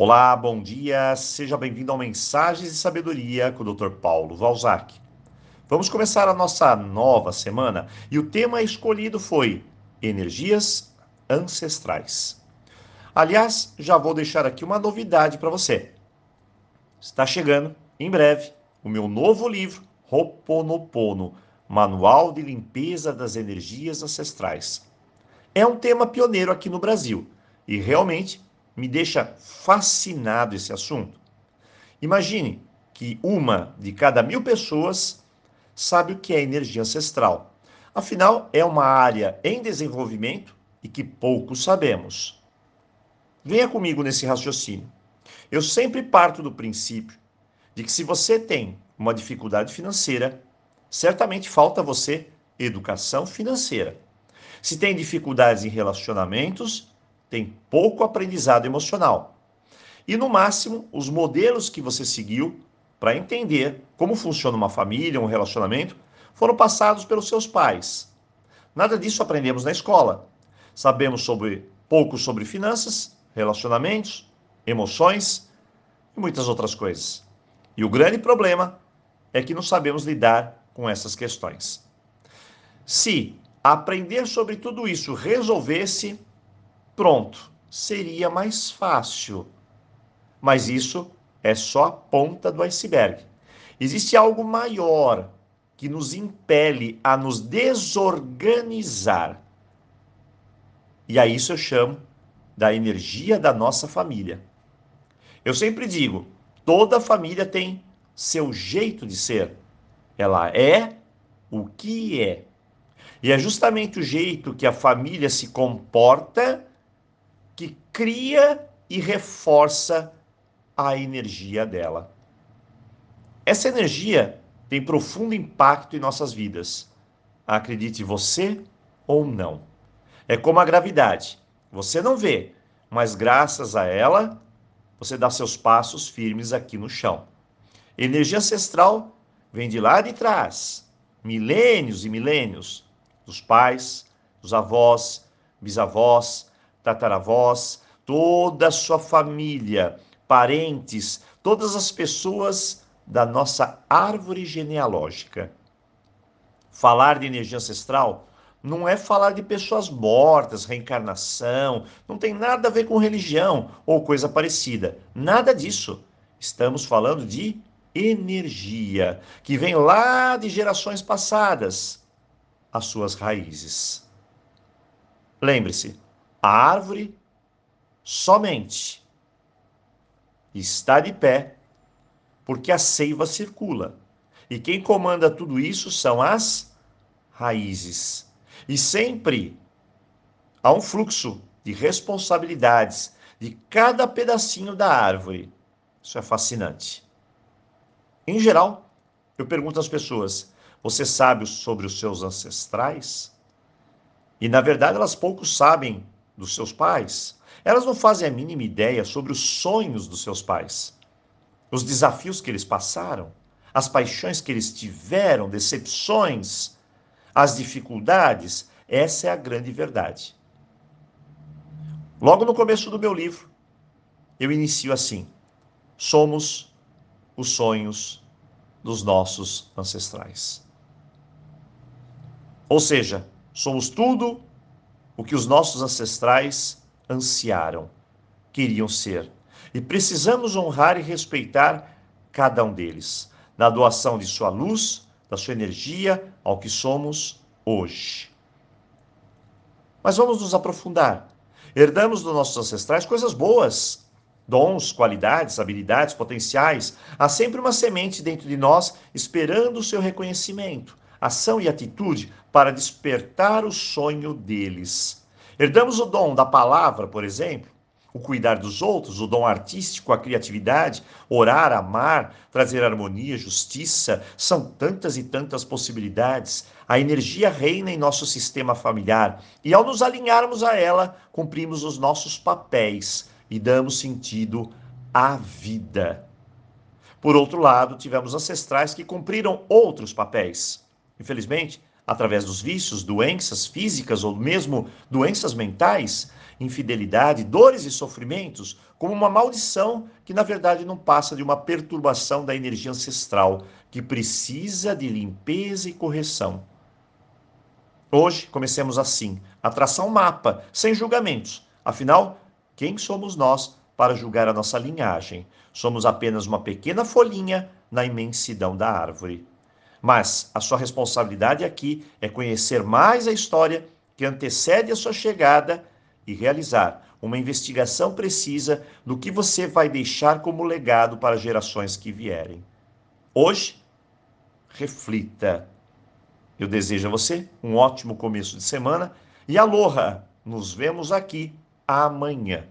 Olá, bom dia, seja bem-vindo ao Mensagens de Sabedoria com o Dr. Paulo Valzac. Vamos começar a nossa nova semana e o tema escolhido foi Energias Ancestrais. Aliás, já vou deixar aqui uma novidade para você. Está chegando, em breve, o meu novo livro, Ho'oponopono, Manual de Limpeza das Energias Ancestrais. É um tema pioneiro aqui no Brasil e realmente me deixa fascinado esse assunto. Imagine que uma de cada mil pessoas sabe o que é energia ancestral. Afinal, é uma área em desenvolvimento e que poucos sabemos. Venha comigo nesse raciocínio. Eu sempre parto do princípio de que se você tem uma dificuldade financeira, certamente falta você educação financeira. Se tem dificuldades em relacionamentos, tem pouco aprendizado emocional. E no máximo, os modelos que você seguiu para entender como funciona uma família, um relacionamento, foram passados pelos seus pais. Nada disso aprendemos na escola. Sabemos sobre pouco sobre finanças, relacionamentos, emoções e muitas outras coisas. E o grande problema é que não sabemos lidar com essas questões. Se aprender sobre tudo isso resolvesse Pronto, seria mais fácil. Mas isso é só a ponta do iceberg. Existe algo maior que nos impele a nos desorganizar. E a isso eu chamo da energia da nossa família. Eu sempre digo, toda família tem seu jeito de ser. Ela é o que é. E é justamente o jeito que a família se comporta que cria e reforça a energia dela. Essa energia tem profundo impacto em nossas vidas. Acredite você ou não. É como a gravidade. Você não vê, mas graças a ela, você dá seus passos firmes aqui no chão. Energia ancestral vem de lá de trás, milênios e milênios, dos pais, dos avós, bisavós, tataravós, toda a sua família, parentes, todas as pessoas da nossa árvore genealógica. Falar de energia ancestral não é falar de pessoas mortas, reencarnação, não tem nada a ver com religião ou coisa parecida. Nada disso. Estamos falando de energia que vem lá de gerações passadas, as suas raízes. Lembre-se, a árvore somente está de pé porque a seiva circula. E quem comanda tudo isso são as raízes. E sempre há um fluxo de responsabilidades de cada pedacinho da árvore. Isso é fascinante. Em geral, eu pergunto às pessoas: você sabe sobre os seus ancestrais? E na verdade, elas pouco sabem dos seus pais, elas não fazem a mínima ideia sobre os sonhos dos seus pais, os desafios que eles passaram, as paixões que eles tiveram, decepções, as dificuldades. Essa é a grande verdade. Logo no começo do meu livro, eu inicio assim: somos os sonhos dos nossos ancestrais. Ou seja, somos tudo o que os nossos ancestrais ansiaram, queriam ser. E precisamos honrar e respeitar cada um deles, na doação de sua luz, da sua energia ao que somos hoje. Mas vamos nos aprofundar. Herdamos dos nossos ancestrais coisas boas, dons, qualidades, habilidades, potenciais. Há sempre uma semente dentro de nós esperando o seu reconhecimento ação e atitude para despertar o sonho deles. Herdamos o dom da palavra, por exemplo, o cuidar dos outros, o dom artístico, a criatividade, orar, amar, trazer harmonia, justiça, são tantas e tantas possibilidades. A energia reina em nosso sistema familiar e, ao nos alinharmos a ela, cumprimos os nossos papéis e damos sentido à vida. Por outro lado, tivemos ancestrais que cumpriram outros papéis. Infelizmente, através dos vícios, doenças físicas ou mesmo doenças mentais, infidelidade, dores e sofrimentos, como uma maldição que na verdade não passa de uma perturbação da energia ancestral que precisa de limpeza e correção. Hoje comecemos assim, a traçar um mapa, sem julgamentos. Afinal, quem somos nós para julgar a nossa linhagem? Somos apenas uma pequena folhinha na imensidão da árvore. Mas a sua responsabilidade aqui é conhecer mais a história que antecede a sua chegada e realizar uma investigação precisa do que você vai deixar como legado para gerações que vierem. Hoje, reflita. Eu desejo a você um ótimo começo de semana e aloha! Nos vemos aqui amanhã.